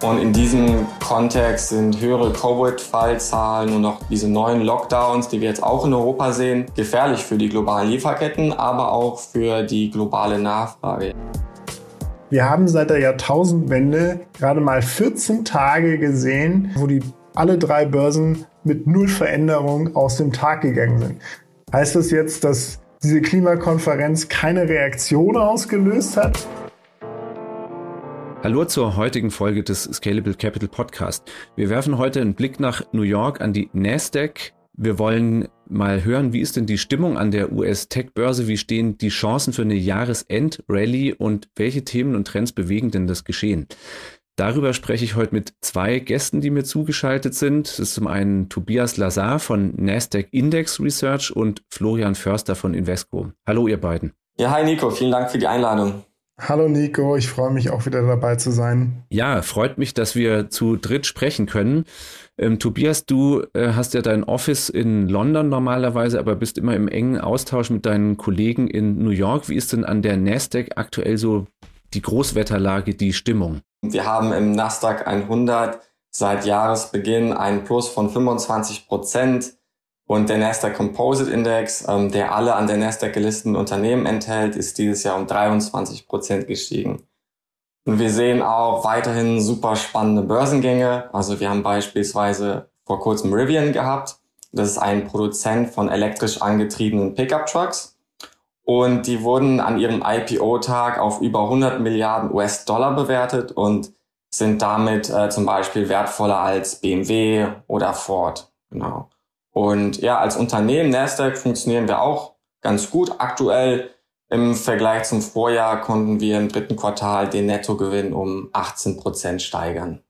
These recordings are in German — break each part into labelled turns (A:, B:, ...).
A: Und in diesem Kontext sind höhere Covid-Fallzahlen und auch diese neuen Lockdowns, die wir jetzt auch in Europa sehen, gefährlich für die globalen Lieferketten, aber auch für die globale Nachfrage.
B: Wir haben seit der Jahrtausendwende gerade mal 14 Tage gesehen, wo die alle drei Börsen mit null Veränderung aus dem Tag gegangen sind. Heißt das jetzt, dass diese Klimakonferenz keine Reaktion ausgelöst hat?
C: Hallo zur heutigen Folge des Scalable Capital Podcast. Wir werfen heute einen Blick nach New York an die Nasdaq. Wir wollen mal hören, wie ist denn die Stimmung an der US-Tech-Börse? Wie stehen die Chancen für eine Jahresend-Rally und welche Themen und Trends bewegen denn das Geschehen? Darüber spreche ich heute mit zwei Gästen, die mir zugeschaltet sind. Das ist zum einen Tobias Lazar von Nasdaq Index Research und Florian Förster von Invesco. Hallo ihr beiden.
A: Ja, hi Nico, vielen Dank für die Einladung.
B: Hallo Nico, ich freue mich auch wieder dabei zu sein.
C: Ja, freut mich, dass wir zu dritt sprechen können. Ähm, Tobias, du äh, hast ja dein Office in London normalerweise, aber bist immer im engen Austausch mit deinen Kollegen in New York. Wie ist denn an der Nasdaq aktuell so die Großwetterlage, die Stimmung?
A: Wir haben im Nasdaq 100 seit Jahresbeginn einen Plus von 25 Prozent. Und der Nasdaq Composite Index, ähm, der alle an der Nasdaq gelisteten Unternehmen enthält, ist dieses Jahr um 23 Prozent gestiegen. Und wir sehen auch weiterhin super spannende Börsengänge. Also wir haben beispielsweise vor kurzem Rivian gehabt. Das ist ein Produzent von elektrisch angetriebenen Pickup-Trucks. Und die wurden an ihrem IPO-Tag auf über 100 Milliarden US-Dollar bewertet und sind damit äh, zum Beispiel wertvoller als BMW oder Ford. Genau. Und ja, als Unternehmen Nasdaq funktionieren wir auch ganz gut. Aktuell im Vergleich zum Vorjahr konnten wir im dritten Quartal den Nettogewinn um 18 Prozent steigern.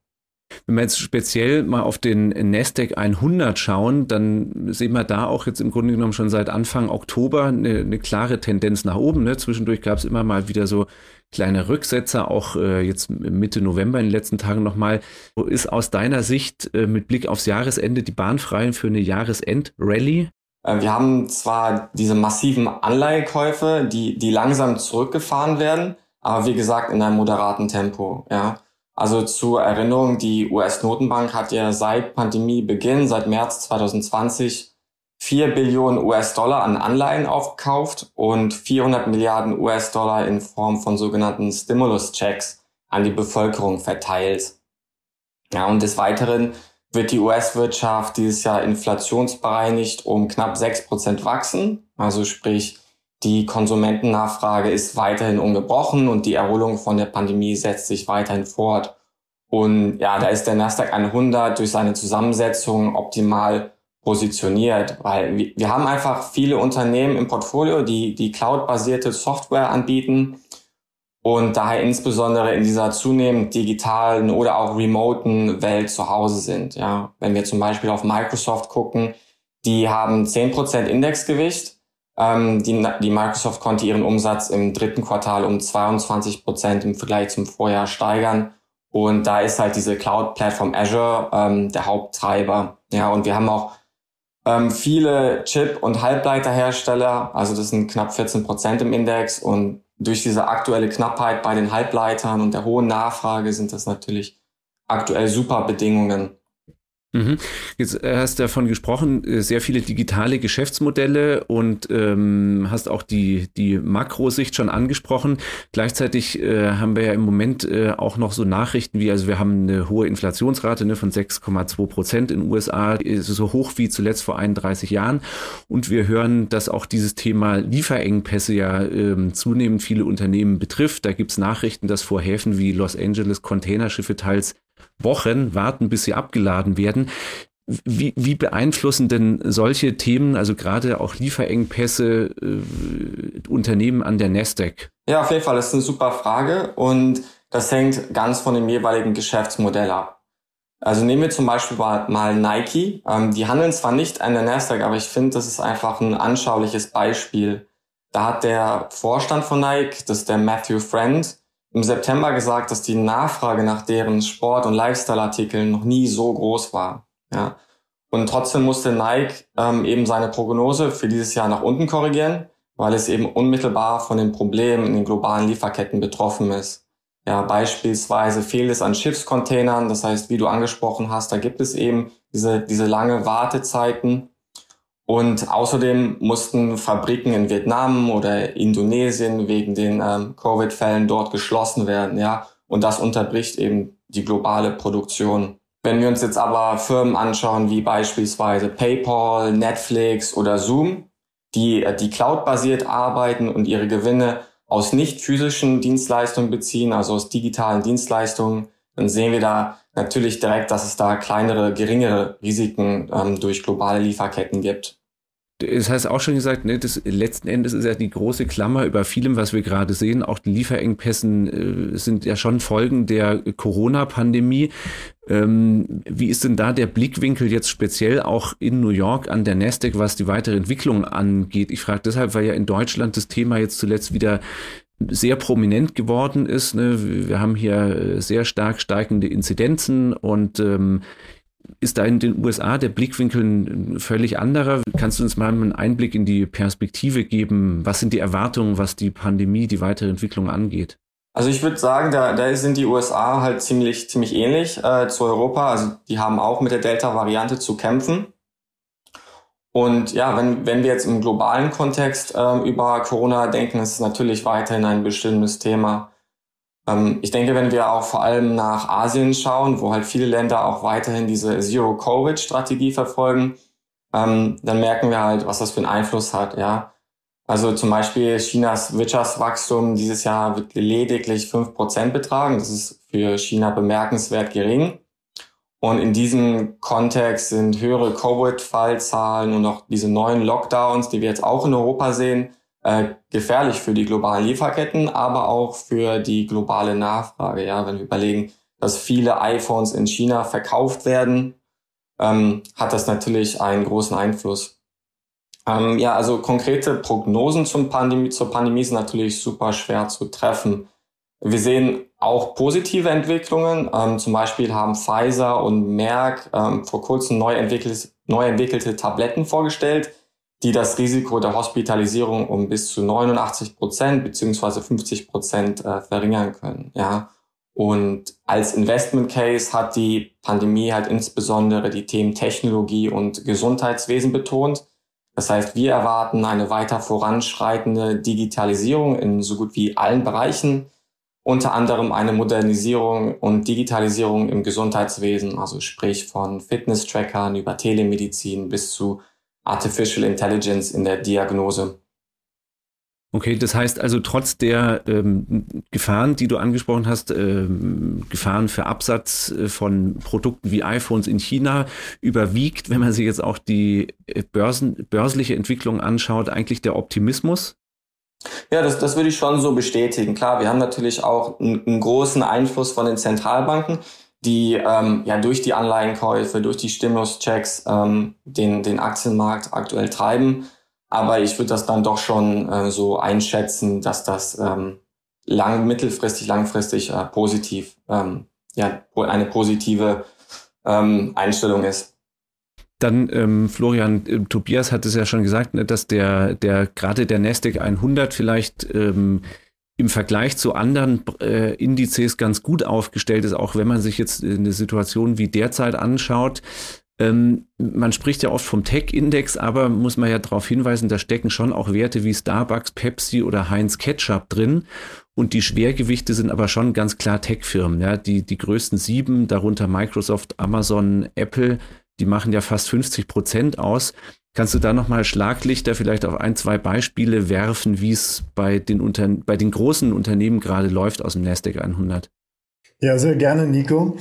C: Wenn wir jetzt speziell mal auf den Nasdaq 100 schauen, dann sehen wir da auch jetzt im Grunde genommen schon seit Anfang Oktober eine, eine klare Tendenz nach oben. Ne? Zwischendurch gab es immer mal wieder so kleine Rücksetzer, auch äh, jetzt Mitte November in den letzten Tagen nochmal. Wo ist aus deiner Sicht äh, mit Blick aufs Jahresende die Bahn frei für eine Jahresend-Rallye?
A: Äh, wir haben zwar diese massiven Anleihekäufe, die, die langsam zurückgefahren werden, aber wie gesagt in einem moderaten Tempo. Ja. Also zur Erinnerung, die US-Notenbank hat ja seit Pandemiebeginn, seit März 2020, 4 Billionen US-Dollar an Anleihen aufgekauft und 400 Milliarden US-Dollar in Form von sogenannten Stimulus-Checks an die Bevölkerung verteilt. Ja, und des Weiteren wird die US-Wirtschaft dieses Jahr inflationsbereinigt um knapp 6 Prozent wachsen. Also sprich, die Konsumentennachfrage ist weiterhin ungebrochen und die Erholung von der Pandemie setzt sich weiterhin fort. Und ja, da ist der Nasdaq 100 durch seine Zusammensetzung optimal positioniert, weil wir haben einfach viele Unternehmen im Portfolio, die die cloud-basierte Software anbieten und daher insbesondere in dieser zunehmend digitalen oder auch remoten Welt zu Hause sind. Ja, wenn wir zum Beispiel auf Microsoft gucken, die haben 10% Indexgewicht. Ähm, die, die Microsoft konnte ihren Umsatz im dritten Quartal um 22% im Vergleich zum Vorjahr steigern. Und da ist halt diese Cloud-Plattform Azure ähm, der Haupttreiber. Ja, und wir haben auch ähm, viele Chip- und Halbleiterhersteller, also das sind knapp 14 Prozent im Index und durch diese aktuelle Knappheit bei den Halbleitern und der hohen Nachfrage sind das natürlich aktuell super Bedingungen.
C: Mhm. Jetzt äh, hast du davon gesprochen, äh, sehr viele digitale Geschäftsmodelle und ähm, hast auch die, die Makrosicht schon angesprochen. Gleichzeitig äh, haben wir ja im Moment äh, auch noch so Nachrichten wie, also wir haben eine hohe Inflationsrate ne, von 6,2 Prozent in den USA, so hoch wie zuletzt vor 31 Jahren. Und wir hören, dass auch dieses Thema Lieferengpässe ja ähm, zunehmend viele Unternehmen betrifft. Da gibt's Nachrichten, dass vor Häfen wie Los Angeles Containerschiffe teils Wochen warten, bis sie abgeladen werden. Wie, wie beeinflussen denn solche Themen, also gerade auch Lieferengpässe, äh, Unternehmen an der Nasdaq?
A: Ja, auf jeden Fall, das ist eine super Frage und das hängt ganz von dem jeweiligen Geschäftsmodell ab. Also nehmen wir zum Beispiel mal Nike. Ähm, die handeln zwar nicht an der Nasdaq, aber ich finde, das ist einfach ein anschauliches Beispiel. Da hat der Vorstand von Nike, das ist der Matthew Friend, im September gesagt, dass die Nachfrage nach deren Sport- und Lifestyle-Artikeln noch nie so groß war. Ja. Und trotzdem musste Nike ähm, eben seine Prognose für dieses Jahr nach unten korrigieren, weil es eben unmittelbar von den Problemen in den globalen Lieferketten betroffen ist. Ja, beispielsweise fehlt es an Schiffscontainern. Das heißt, wie du angesprochen hast, da gibt es eben diese, diese lange Wartezeiten. Und außerdem mussten Fabriken in Vietnam oder Indonesien wegen den ähm, Covid-Fällen dort geschlossen werden, ja. Und das unterbricht eben die globale Produktion. Wenn wir uns jetzt aber Firmen anschauen, wie beispielsweise PayPal, Netflix oder Zoom, die, äh, die cloud-basiert arbeiten und ihre Gewinne aus nicht physischen Dienstleistungen beziehen, also aus digitalen Dienstleistungen, dann sehen wir da natürlich direkt, dass es da kleinere, geringere Risiken ähm, durch globale Lieferketten gibt.
C: Das heißt auch schon gesagt, ne, das letzten Endes ist ja die große Klammer über vielem, was wir gerade sehen. Auch die Lieferengpässen äh, sind ja schon Folgen der Corona-Pandemie. Ähm, wie ist denn da der Blickwinkel jetzt speziell auch in New York an der Nasdaq, was die weitere Entwicklung angeht? Ich frage deshalb, weil ja in Deutschland das Thema jetzt zuletzt wieder sehr prominent geworden ist. Ne? Wir haben hier sehr stark steigende Inzidenzen und ähm, ist da in den USA der Blickwinkel ein völlig anderer? Kannst du uns mal einen Einblick in die Perspektive geben? Was sind die Erwartungen, was die Pandemie, die weitere Entwicklung angeht?
A: Also ich würde sagen, da, da sind die USA halt ziemlich, ziemlich ähnlich äh, zu Europa. Also die haben auch mit der Delta-Variante zu kämpfen. Und ja, wenn, wenn wir jetzt im globalen Kontext äh, über Corona denken, ist es natürlich weiterhin ein bestimmtes Thema. Ähm, ich denke, wenn wir auch vor allem nach Asien schauen, wo halt viele Länder auch weiterhin diese Zero-Covid-Strategie verfolgen, ähm, dann merken wir halt, was das für einen Einfluss hat, ja. Also zum Beispiel Chinas Wirtschaftswachstum dieses Jahr wird lediglich fünf Prozent betragen. Das ist für China bemerkenswert gering. Und in diesem Kontext sind höhere Covid-Fallzahlen und auch diese neuen Lockdowns, die wir jetzt auch in Europa sehen, äh, gefährlich für die globalen Lieferketten, aber auch für die globale Nachfrage. Ja, wenn wir überlegen, dass viele iPhones in China verkauft werden, ähm, hat das natürlich einen großen Einfluss. Ähm, ja, also konkrete Prognosen zum Pandemie, zur Pandemie sind natürlich super schwer zu treffen. Wir sehen auch positive Entwicklungen. Ähm, zum Beispiel haben Pfizer und Merck ähm, vor kurzem neu, entwickelt, neu entwickelte Tabletten vorgestellt, die das Risiko der Hospitalisierung um bis zu 89 Prozent beziehungsweise 50 Prozent äh, verringern können. Ja. Und als Investment Case hat die Pandemie halt insbesondere die Themen Technologie und Gesundheitswesen betont. Das heißt, wir erwarten eine weiter voranschreitende Digitalisierung in so gut wie allen Bereichen, unter anderem eine Modernisierung und Digitalisierung im Gesundheitswesen, also sprich von Fitness-Trackern über Telemedizin bis zu Artificial Intelligence in der Diagnose.
C: Okay, das heißt also trotz der ähm, Gefahren, die du angesprochen hast, ähm, Gefahren für Absatz äh, von Produkten wie iPhones in China, überwiegt, wenn man sich jetzt auch die äh, Börsen, börsliche Entwicklung anschaut, eigentlich der Optimismus?
A: Ja, das, das würde ich schon so bestätigen. Klar, wir haben natürlich auch einen, einen großen Einfluss von den Zentralbanken die ähm, ja durch die Anleihenkäufe, durch die Stimuluschecks ähm, den, den Aktienmarkt aktuell treiben. Aber ich würde das dann doch schon äh, so einschätzen, dass das ähm, lang, mittelfristig, langfristig äh, positiv, ähm, ja, eine positive ähm, Einstellung ist.
C: Dann ähm, Florian, äh, Tobias hat es ja schon gesagt, ne, dass der, der gerade der Nasdaq 100 vielleicht ähm, im Vergleich zu anderen äh, Indizes ganz gut aufgestellt ist, auch wenn man sich jetzt eine Situation wie derzeit anschaut. Ähm, man spricht ja oft vom Tech-Index, aber muss man ja darauf hinweisen, da stecken schon auch Werte wie Starbucks, Pepsi oder Heinz Ketchup drin. Und die Schwergewichte sind aber schon ganz klar Tech-Firmen. Ja? Die, die größten sieben, darunter Microsoft, Amazon, Apple, die machen ja fast 50 Prozent aus. Kannst du da nochmal Schlaglichter vielleicht auf ein, zwei Beispiele werfen, wie es bei den, bei den großen Unternehmen gerade läuft aus dem NASDAQ 100?
B: Ja, sehr gerne, Nico.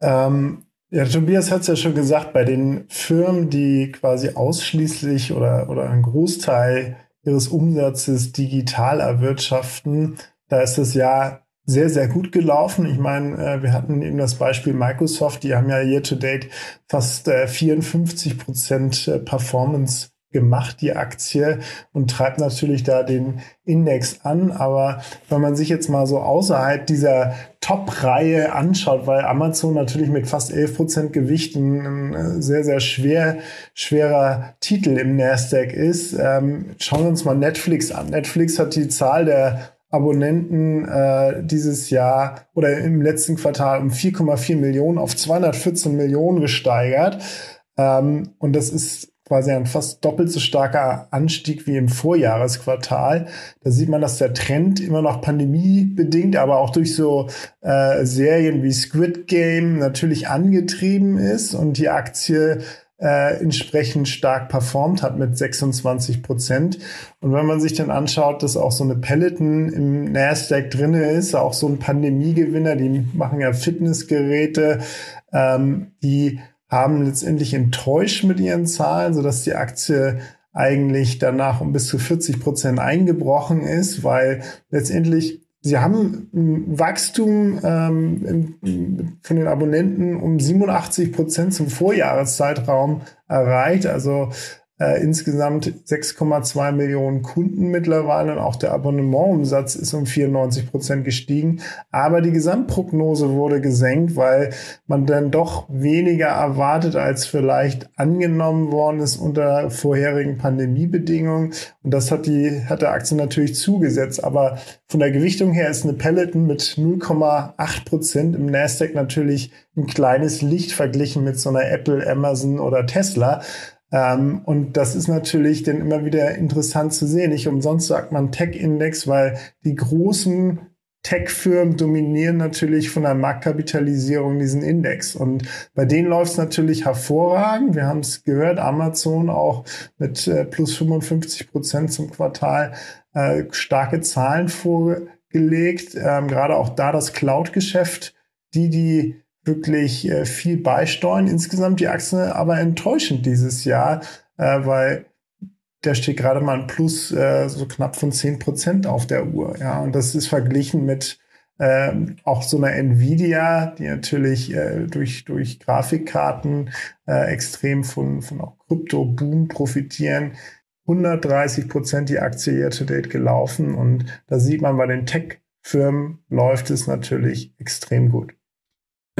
B: Ähm, ja, Tobias hat es ja schon gesagt, bei den Firmen, die quasi ausschließlich oder, oder einen Großteil ihres Umsatzes digital erwirtschaften, da ist das Jahr sehr, sehr gut gelaufen. Ich meine, äh, wir hatten eben das Beispiel Microsoft, die haben ja year to date fast äh, 54 Prozent äh, Performance gemacht, die Aktie, und treibt natürlich da den Index an. Aber wenn man sich jetzt mal so außerhalb dieser Top-Reihe anschaut, weil Amazon natürlich mit fast 11 Prozent Gewicht ein, sehr, sehr schwer, schwerer Titel im Nasdaq ist, ähm, schauen wir uns mal Netflix an. Netflix hat die Zahl der Abonnenten äh, dieses Jahr oder im letzten Quartal um 4,4 Millionen auf 214 Millionen gesteigert. Ähm, und das ist quasi ein fast doppelt so starker Anstieg wie im Vorjahresquartal. Da sieht man, dass der Trend immer noch pandemiebedingt, aber auch durch so äh, Serien wie Squid Game natürlich angetrieben ist und die Aktie äh, entsprechend stark performt hat mit 26 Prozent. Und wenn man sich dann anschaut, dass auch so eine Peloton im Nasdaq drinne ist, auch so ein Pandemiegewinner, die machen ja Fitnessgeräte, ähm, die haben letztendlich enttäuscht mit ihren Zahlen, sodass die Aktie eigentlich danach um bis zu 40 Prozent eingebrochen ist, weil letztendlich sie haben ein Wachstum ähm, von den Abonnenten um 87 Prozent zum Vorjahreszeitraum erreicht. Also äh, insgesamt 6,2 Millionen Kunden mittlerweile und auch der Abonnementumsatz ist um 94 Prozent gestiegen. Aber die Gesamtprognose wurde gesenkt, weil man dann doch weniger erwartet, als vielleicht angenommen worden ist unter vorherigen Pandemiebedingungen. Und das hat die, hat der Aktie natürlich zugesetzt. Aber von der Gewichtung her ist eine Peloton mit 0,8 Prozent im Nasdaq natürlich ein kleines Licht verglichen mit so einer Apple, Amazon oder Tesla. Ähm, und das ist natürlich dann immer wieder interessant zu sehen. Nicht umsonst sagt man Tech-Index, weil die großen Tech-Firmen dominieren natürlich von der Marktkapitalisierung diesen Index. Und bei denen läuft es natürlich hervorragend. Wir haben es gehört, Amazon auch mit äh, plus 55 Prozent zum Quartal äh, starke Zahlen vorgelegt. Ähm, gerade auch da das Cloud-Geschäft, die, die wirklich äh, viel beisteuern. Insgesamt die Achse aber enttäuschend dieses Jahr, äh, weil da steht gerade mal ein Plus äh, so knapp von 10 Prozent auf der Uhr. Ja, und das ist verglichen mit äh, auch so einer Nvidia, die natürlich äh, durch, durch Grafikkarten äh, extrem von, von auch Krypto-Boom profitieren. 130 Prozent die Aktie year to date gelaufen und da sieht man bei den Tech-Firmen läuft es natürlich extrem gut.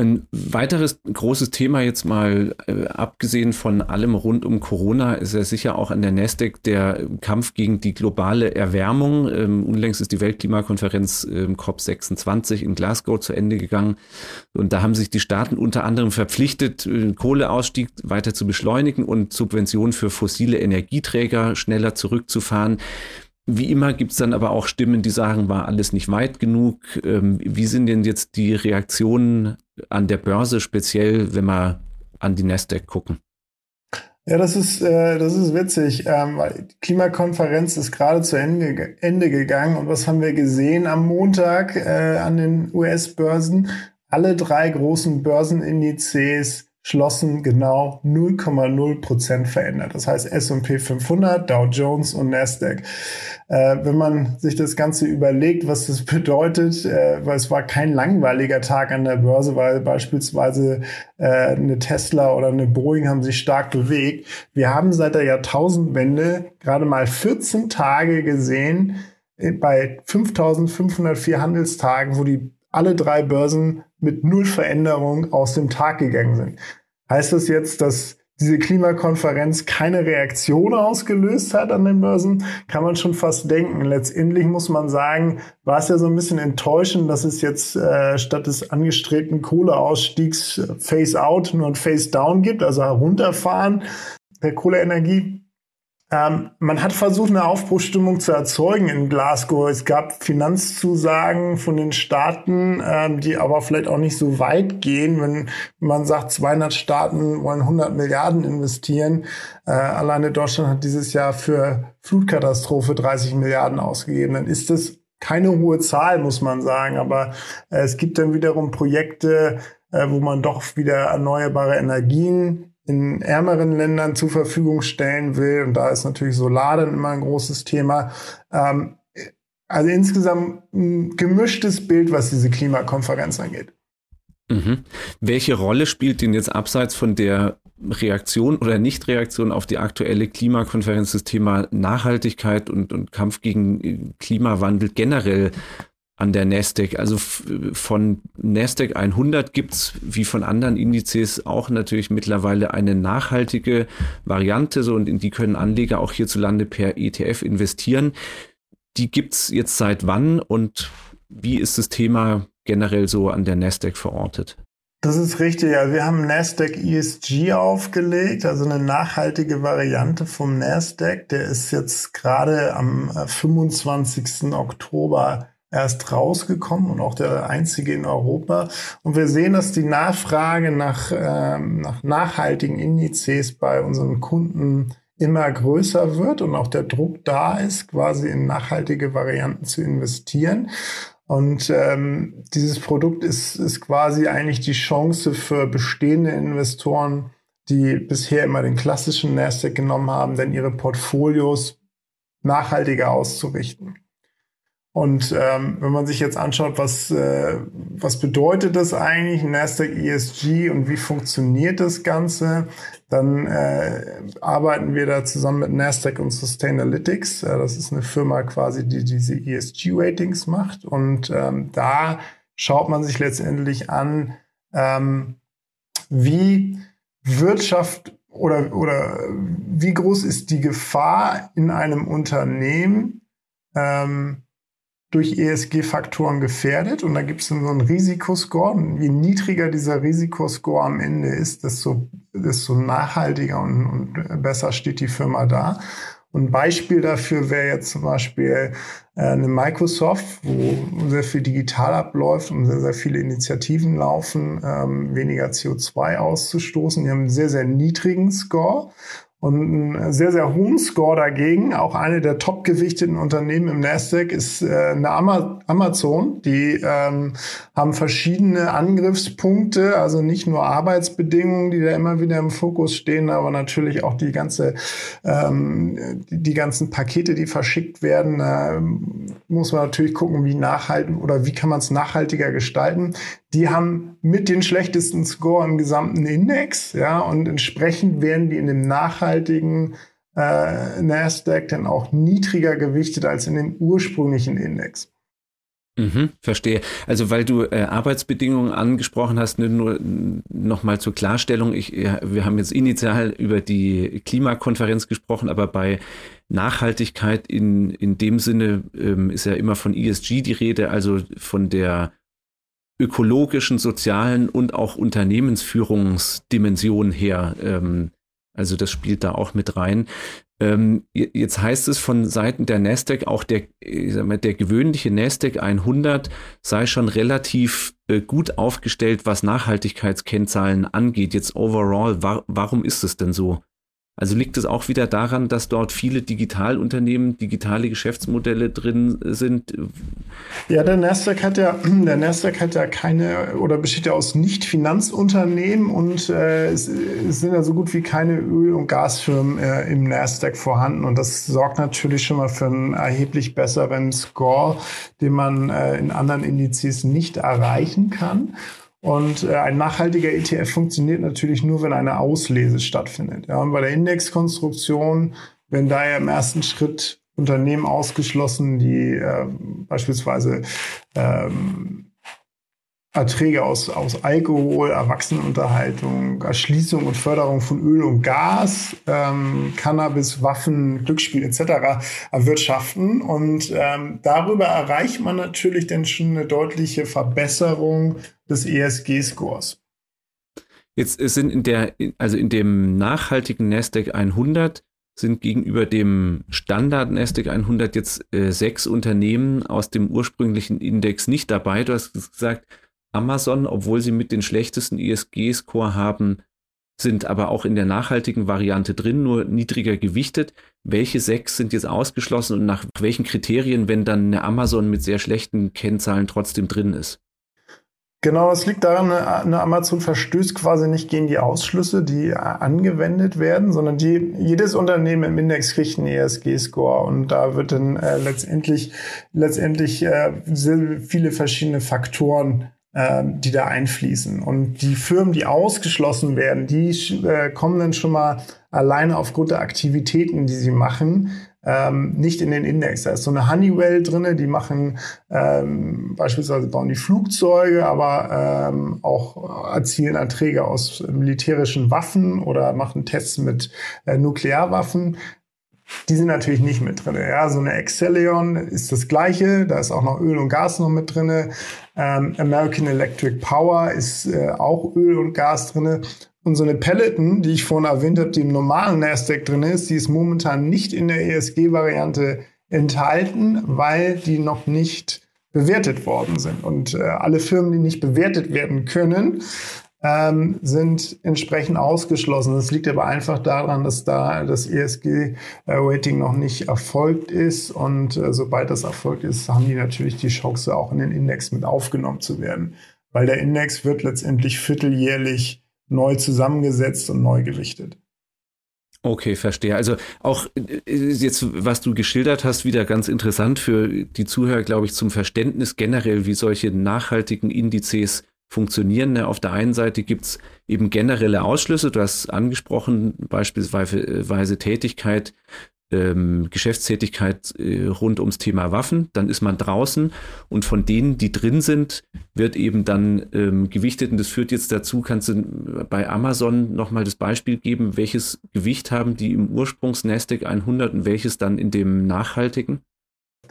C: Ein weiteres großes Thema jetzt mal, äh, abgesehen von allem rund um Corona, ist ja sicher auch an der Nasdaq der Kampf gegen die globale Erwärmung. Ähm, unlängst ist die Weltklimakonferenz ähm, COP26 in Glasgow zu Ende gegangen. Und da haben sich die Staaten unter anderem verpflichtet, äh, Kohleausstieg weiter zu beschleunigen und Subventionen für fossile Energieträger schneller zurückzufahren. Wie immer gibt es dann aber auch Stimmen, die sagen, war alles nicht weit genug. Ähm, wie sind denn jetzt die Reaktionen an der Börse, speziell wenn wir an die Nasdaq gucken?
B: Ja, das ist, äh, das ist witzig. Ähm, die Klimakonferenz ist gerade zu Ende, Ende gegangen. Und was haben wir gesehen am Montag äh, an den US-Börsen? Alle drei großen Börsenindizes schlossen genau 0,0 Prozent verändert. Das heißt S&P 500, Dow Jones und Nasdaq. Äh, wenn man sich das Ganze überlegt, was das bedeutet, äh, weil es war kein langweiliger Tag an der Börse, weil beispielsweise äh, eine Tesla oder eine Boeing haben sich stark bewegt. Wir haben seit der Jahrtausendwende gerade mal 14 Tage gesehen äh, bei 5504 Handelstagen, wo die alle drei Börsen mit null Veränderung aus dem Tag gegangen sind. Heißt das jetzt, dass diese Klimakonferenz keine Reaktion ausgelöst hat an den Börsen, kann man schon fast denken. Letztendlich muss man sagen, war es ja so ein bisschen enttäuschend, dass es jetzt äh, statt des angestrebten Kohleausstiegs Face Out nur ein Face Down gibt, also herunterfahren der Kohleenergie. Ähm, man hat versucht, eine Aufbruchstimmung zu erzeugen in Glasgow. Es gab Finanzzusagen von den Staaten, ähm, die aber vielleicht auch nicht so weit gehen, wenn man sagt, 200 Staaten wollen 100 Milliarden investieren. Äh, alleine Deutschland hat dieses Jahr für Flutkatastrophe 30 Milliarden ausgegeben. Dann ist das keine hohe Zahl, muss man sagen. Aber äh, es gibt dann wiederum Projekte, äh, wo man doch wieder erneuerbare Energien in ärmeren Ländern zur Verfügung stellen will. Und da ist natürlich Solar dann immer ein großes Thema. Ähm, also insgesamt ein gemischtes Bild, was diese Klimakonferenz angeht.
C: Mhm. Welche Rolle spielt denn jetzt abseits von der Reaktion oder Nichtreaktion auf die aktuelle Klimakonferenz das Thema Nachhaltigkeit und, und Kampf gegen Klimawandel generell an der Nasdaq. Also von Nasdaq 100 gibt's wie von anderen Indizes auch natürlich mittlerweile eine nachhaltige Variante so und in die können Anleger auch hierzulande per ETF investieren. die gibt es jetzt seit wann und wie ist das Thema generell so an der Nasdaq verortet?
B: Das ist richtig. Also wir haben Nasdaq ESG aufgelegt, also eine nachhaltige Variante vom Nasdaq. Der ist jetzt gerade am 25. Äh, Oktober erst rausgekommen und auch der einzige in Europa. Und wir sehen, dass die Nachfrage nach, ähm, nach nachhaltigen Indizes bei unseren Kunden immer größer wird und auch der Druck da ist, quasi in nachhaltige Varianten zu investieren. Und ähm, dieses Produkt ist, ist quasi eigentlich die Chance für bestehende Investoren, die bisher immer den klassischen Nasdaq genommen haben, denn ihre Portfolios nachhaltiger auszurichten. Und ähm, wenn man sich jetzt anschaut, was, äh, was bedeutet das eigentlich, Nasdaq ESG und wie funktioniert das Ganze, dann äh, arbeiten wir da zusammen mit Nasdaq und Sustainalytics. Äh, das ist eine Firma quasi, die diese ESG-Ratings macht. Und ähm, da schaut man sich letztendlich an, ähm, wie Wirtschaft oder, oder wie groß ist die Gefahr in einem Unternehmen, ähm, durch ESG-Faktoren gefährdet. Und da gibt es so einen Risikoscore. Und je niedriger dieser Risikoscore am Ende ist, desto, desto nachhaltiger und, und besser steht die Firma da. Und ein Beispiel dafür wäre jetzt zum Beispiel äh, eine Microsoft, wo sehr viel digital abläuft und sehr, sehr viele Initiativen laufen, ähm, weniger CO2 auszustoßen. Die haben einen sehr, sehr niedrigen Score und einen sehr, sehr hohen Score dagegen, auch eine der topgewichteten Unternehmen im Nasdaq, ist äh, eine Amazon. Die ähm, haben verschiedene Angriffspunkte, also nicht nur Arbeitsbedingungen, die da immer wieder im Fokus stehen, aber natürlich auch die ganze, ähm, die, die ganzen Pakete, die verschickt werden. Da muss man natürlich gucken, wie nachhaltig oder wie kann man es nachhaltiger gestalten. Die haben mit den schlechtesten Score im gesamten Index, ja, und entsprechend werden die in dem nachhaltigen äh, Nasdaq dann auch niedriger gewichtet als in dem ursprünglichen Index.
C: Mhm, verstehe. Also weil du äh, Arbeitsbedingungen angesprochen hast, nur nochmal zur Klarstellung. Ich, wir haben jetzt initial über die Klimakonferenz gesprochen, aber bei Nachhaltigkeit in, in dem Sinne ähm, ist ja immer von ESG die Rede, also von der ökologischen, sozialen und auch Unternehmensführungsdimension her. Ähm, also das spielt da auch mit rein. Ähm, jetzt heißt es von Seiten der Nasdaq, auch der, mal, der gewöhnliche Nasdaq 100 sei schon relativ äh, gut aufgestellt, was Nachhaltigkeitskennzahlen angeht. Jetzt overall, wa warum ist es denn so? Also liegt es auch wieder daran, dass dort viele Digitalunternehmen, digitale Geschäftsmodelle drin sind?
B: Ja, der Nasdaq hat ja, der Nasdaq hat ja keine oder besteht ja aus Nicht-Finanzunternehmen und äh, es, sind ja so gut wie keine Öl- und Gasfirmen äh, im Nasdaq vorhanden und das sorgt natürlich schon mal für einen erheblich besseren Score, den man äh, in anderen Indizes nicht erreichen kann. Und äh, ein nachhaltiger ETF funktioniert natürlich nur, wenn eine Auslese stattfindet. Ja, und bei der Indexkonstruktion werden daher im ersten Schritt Unternehmen ausgeschlossen, die äh, beispielsweise ähm, Erträge aus, aus Alkohol, Erwachsenenunterhaltung, Erschließung und Förderung von Öl und Gas, ähm, Cannabis, Waffen, Glücksspiel etc. erwirtschaften. Und ähm, darüber erreicht man natürlich dann schon eine deutliche Verbesserung des ESG-Scores.
C: Jetzt sind in der, also in dem nachhaltigen Nasdaq 100 sind gegenüber dem Standard Nasdaq 100 jetzt äh, sechs Unternehmen aus dem ursprünglichen Index nicht dabei. Du hast gesagt, Amazon, obwohl sie mit den schlechtesten ESG-Score haben, sind aber auch in der nachhaltigen Variante drin, nur niedriger gewichtet. Welche sechs sind jetzt ausgeschlossen und nach welchen Kriterien, wenn dann eine Amazon mit sehr schlechten Kennzahlen trotzdem drin ist?
B: Genau, es liegt daran, eine Amazon verstößt quasi nicht gegen die Ausschlüsse, die angewendet werden, sondern die, jedes Unternehmen im Index kriegt einen ESG-Score und da wird dann äh, letztendlich, letztendlich äh, viele verschiedene Faktoren ähm, die da einfließen. Und die Firmen, die ausgeschlossen werden, die äh, kommen dann schon mal alleine aufgrund der Aktivitäten, die sie machen, ähm, nicht in den Index. Da ist so eine Honeywell drinne, die machen ähm, beispielsweise bauen die Flugzeuge, aber ähm, auch erzielen Erträge aus militärischen Waffen oder machen Tests mit äh, Nuklearwaffen Die sind natürlich nicht mit drin. Ja, so eine Excellion ist das gleiche. Da ist auch noch Öl und Gas noch mit drin. Ähm, American Electric Power ist äh, auch Öl und Gas drin. Und so eine Peloton, die ich vorhin erwähnt habe, die im normalen Nasdaq drin ist, die ist momentan nicht in der ESG-Variante enthalten, weil die noch nicht bewertet worden sind. Und äh, alle Firmen, die nicht bewertet werden können, ähm, sind entsprechend ausgeschlossen. Das liegt aber einfach daran, dass da das ESG-Rating noch nicht erfolgt ist. Und äh, sobald das erfolgt ist, haben die natürlich die Chance, auch in den Index mit aufgenommen zu werden. Weil der Index wird letztendlich vierteljährlich neu zusammengesetzt und neu gewichtet.
C: Okay, verstehe. Also auch äh, jetzt, was du geschildert hast, wieder ganz interessant für die Zuhörer, glaube ich, zum Verständnis generell, wie solche nachhaltigen Indizes funktionieren. Ne? Auf der einen Seite gibt's eben generelle Ausschlüsse, du hast angesprochen, beispielsweise Tätigkeit, ähm, Geschäftstätigkeit äh, rund ums Thema Waffen, dann ist man draußen und von denen, die drin sind, wird eben dann ähm, gewichtet und das führt jetzt dazu, kannst du bei Amazon nochmal das Beispiel geben, welches Gewicht haben die im Ursprungs Nasdaq 100 und welches dann in dem nachhaltigen?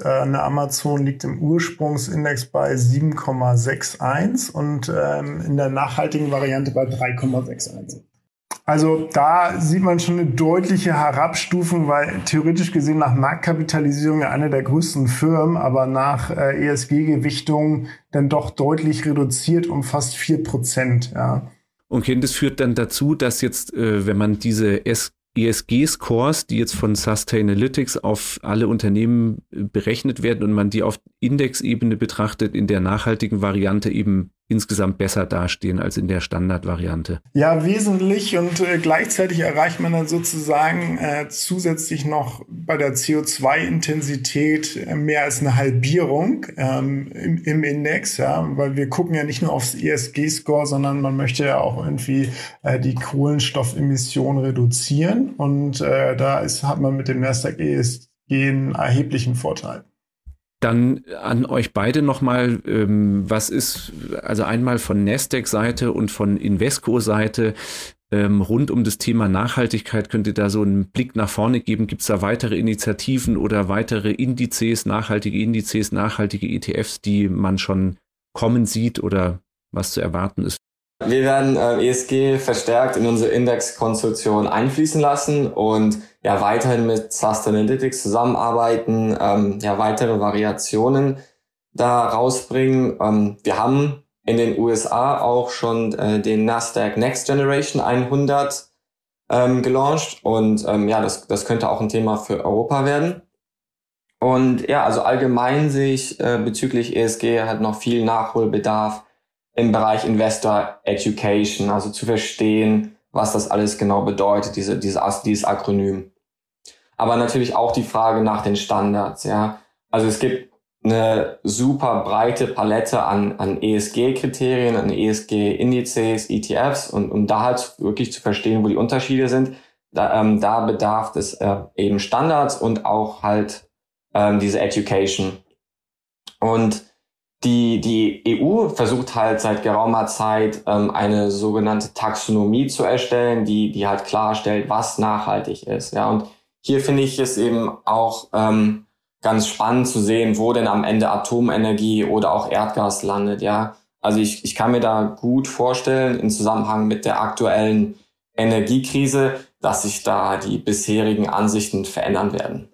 B: Eine Amazon liegt im Ursprungsindex bei 7,61 und ähm, in der nachhaltigen Variante bei 3,61. Also da sieht man schon eine deutliche Herabstufung, weil theoretisch gesehen nach Marktkapitalisierung ja eine der größten Firmen, aber nach äh, ESG-Gewichtung dann doch deutlich reduziert um fast 4 Prozent. Ja.
C: Okay, das führt dann dazu, dass jetzt, äh, wenn man diese ESG-Scores, die jetzt von Sustainalytics auf alle Unternehmen äh, berechnet werden und man die auf Indexebene betrachtet, in der nachhaltigen Variante eben insgesamt besser dastehen als in der Standardvariante.
B: Ja, wesentlich und äh, gleichzeitig erreicht man dann sozusagen äh, zusätzlich noch bei der CO2-Intensität äh, mehr als eine Halbierung ähm, im, im, Index, ja, weil wir gucken ja nicht nur aufs ESG-Score, sondern man möchte ja auch irgendwie äh, die Kohlenstoffemissionen reduzieren und äh, da ist, hat man mit dem Nasdaq ESG einen erheblichen Vorteil.
C: Dann an euch beide nochmal, ähm, was ist, also einmal von Nasdaq-Seite und von Invesco-Seite ähm, rund um das Thema Nachhaltigkeit, könnt ihr da so einen Blick nach vorne geben? Gibt es da weitere Initiativen oder weitere Indizes, nachhaltige Indizes, nachhaltige ETFs, die man schon kommen sieht oder was zu erwarten ist?
A: Wir werden äh, ESG verstärkt in unsere Indexkonstruktion einfließen lassen und ja weiterhin mit Sustainalytics zusammenarbeiten, ähm, ja weitere Variationen da rausbringen. Ähm, wir haben in den USA auch schon äh, den Nasdaq Next Generation 100 ähm, gelauncht und ähm, ja, das, das könnte auch ein Thema für Europa werden. Und ja, also allgemein sehe ich äh, bezüglich ESG hat noch viel Nachholbedarf im Bereich Investor Education, also zu verstehen, was das alles genau bedeutet, diese, diese, dieses Akronym. Aber natürlich auch die Frage nach den Standards, ja. Also es gibt eine super breite Palette an, an ESG-Kriterien, an ESG-Indizes, ETFs und um da halt wirklich zu verstehen, wo die Unterschiede sind, da, ähm, da bedarf es äh, eben Standards und auch halt ähm, diese Education. Und die, die EU versucht halt seit geraumer Zeit ähm, eine sogenannte Taxonomie zu erstellen, die, die halt klarstellt, was nachhaltig ist. Ja, und hier finde ich es eben auch ähm, ganz spannend zu sehen, wo denn am Ende Atomenergie oder auch Erdgas landet. Ja, also ich, ich kann mir da gut vorstellen, im Zusammenhang mit der aktuellen Energiekrise, dass sich da die bisherigen Ansichten verändern werden.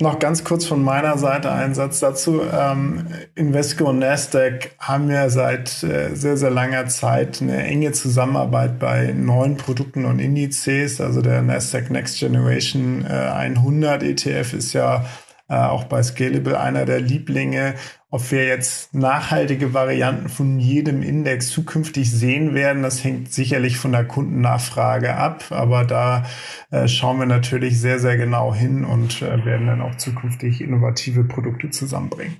B: Noch ganz kurz von meiner Seite ein Satz dazu. Ähm, Invesco und Nasdaq haben ja seit äh, sehr, sehr langer Zeit eine enge Zusammenarbeit bei neuen Produkten und Indizes. Also der Nasdaq Next Generation äh, 100 ETF ist ja äh, auch bei Scalable einer der Lieblinge. Ob wir jetzt nachhaltige Varianten von jedem Index zukünftig sehen werden, das hängt sicherlich von der Kundennachfrage ab. Aber da äh, schauen wir natürlich sehr, sehr genau hin und äh, werden dann auch zukünftig innovative Produkte zusammenbringen.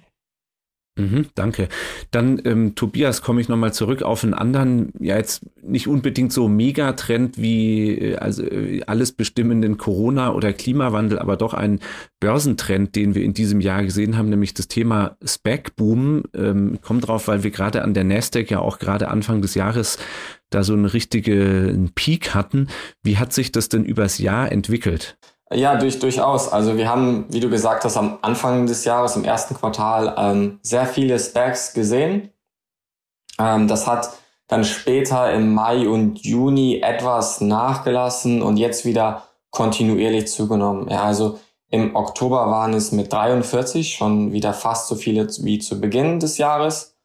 C: Mhm, danke. Dann, ähm, Tobias, komme ich nochmal zurück auf einen anderen, ja jetzt nicht unbedingt so Megatrend wie äh, also äh, alles bestimmenden Corona- oder Klimawandel, aber doch ein Börsentrend, den wir in diesem Jahr gesehen haben, nämlich das Thema Spec-Boom. Ähm, kommt drauf, weil wir gerade an der Nasdaq ja auch gerade Anfang des Jahres da so einen richtigen Peak hatten. Wie hat sich das denn übers Jahr entwickelt?
A: Ja, durch, durchaus. Also wir haben, wie du gesagt hast, am Anfang des Jahres, im ersten Quartal, ähm, sehr viele Specs gesehen. Ähm, das hat dann später im Mai und Juni etwas nachgelassen und jetzt wieder kontinuierlich zugenommen. Ja, also im Oktober waren es mit 43 schon wieder fast so viele wie zu Beginn des Jahres.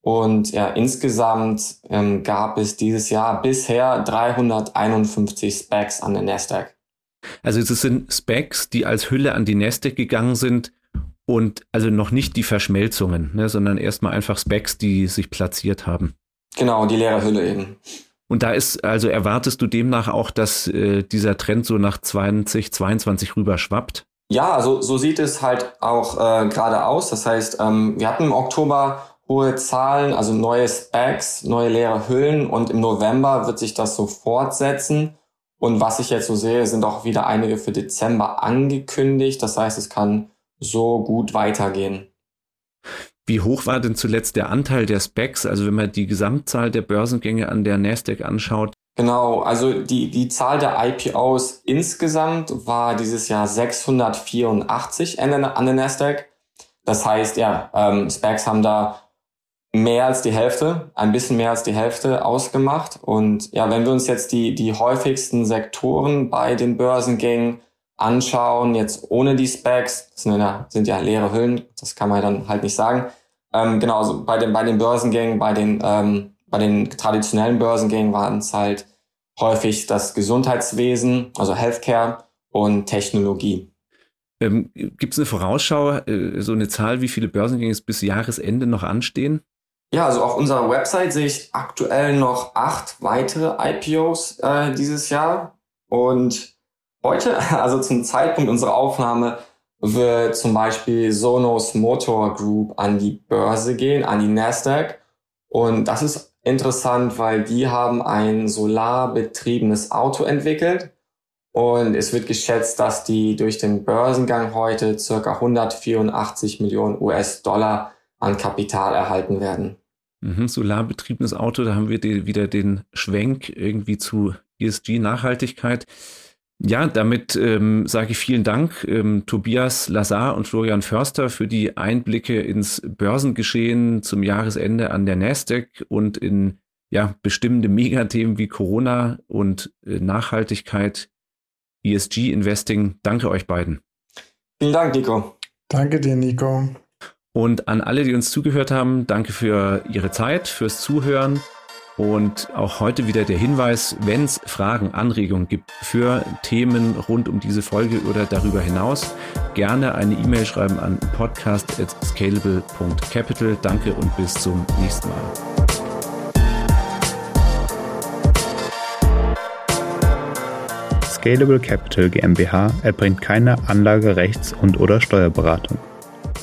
A: Und ja, insgesamt ähm, gab es dieses Jahr bisher 351 Specs an der Nasdaq.
C: Also es sind Specs, die als Hülle an die Nasdaq gegangen sind und also noch nicht die Verschmelzungen, ne, sondern erstmal einfach Specs, die sich platziert haben.
A: Genau, die leere Hülle eben.
C: Und da ist, also erwartest du demnach auch, dass äh, dieser Trend so nach 2022 rüber schwappt?
A: Ja, also so sieht es halt auch äh, gerade aus. Das heißt, ähm, wir hatten im Oktober hohe Zahlen, also neue Specs, neue leere Hüllen und im November wird sich das so fortsetzen. Und was ich jetzt so sehe, sind auch wieder einige für Dezember angekündigt. Das heißt, es kann so gut weitergehen.
C: Wie hoch war denn zuletzt der Anteil der Specs? Also wenn man die Gesamtzahl der Börsengänge an der Nasdaq anschaut.
A: Genau, also die, die Zahl der IPOs insgesamt war dieses Jahr 684 an der Nasdaq. Das heißt, ja, ähm, Specs haben da mehr als die Hälfte, ein bisschen mehr als die Hälfte ausgemacht. Und ja, wenn wir uns jetzt die, die häufigsten Sektoren bei den Börsengängen anschauen, jetzt ohne die Specs, das sind ja, sind ja leere Hüllen, das kann man ja dann halt nicht sagen. Ähm, genau, also bei den, bei den Börsengängen, bei den, ähm, bei den traditionellen Börsengängen waren es halt häufig das Gesundheitswesen, also Healthcare und Technologie.
C: Ähm, Gibt es eine Vorausschau, äh, so eine Zahl, wie viele Börsengänge bis Jahresende noch anstehen?
A: Ja, also auf unserer Website sehe ich aktuell noch acht weitere IPOs äh, dieses Jahr. Und heute, also zum Zeitpunkt unserer Aufnahme, wird zum Beispiel Sonos Motor Group an die Börse gehen, an die Nasdaq. Und das ist interessant, weil die haben ein solarbetriebenes Auto entwickelt. Und es wird geschätzt, dass die durch den Börsengang heute circa 184 Millionen US-Dollar an Kapital erhalten werden.
C: Mhm, solarbetriebenes Auto, da haben wir die, wieder den Schwenk irgendwie zu ESG-Nachhaltigkeit. Ja, damit ähm, sage ich vielen Dank, ähm, Tobias Lazar und Florian Förster, für die Einblicke ins Börsengeschehen zum Jahresende an der Nasdaq und in ja, bestimmende Megathemen wie Corona und äh, Nachhaltigkeit, ESG-Investing. Danke euch beiden.
A: Vielen Dank, Nico.
B: Danke dir, Nico.
C: Und an alle, die uns zugehört haben, danke für Ihre Zeit, fürs Zuhören. Und auch heute wieder der Hinweis, wenn es Fragen, Anregungen gibt für Themen rund um diese Folge oder darüber hinaus, gerne eine E-Mail schreiben an podcast.scalable.capital. Danke und bis zum nächsten Mal.
D: Scalable Capital GmbH erbringt keine Anlagerechts- und oder Steuerberatung.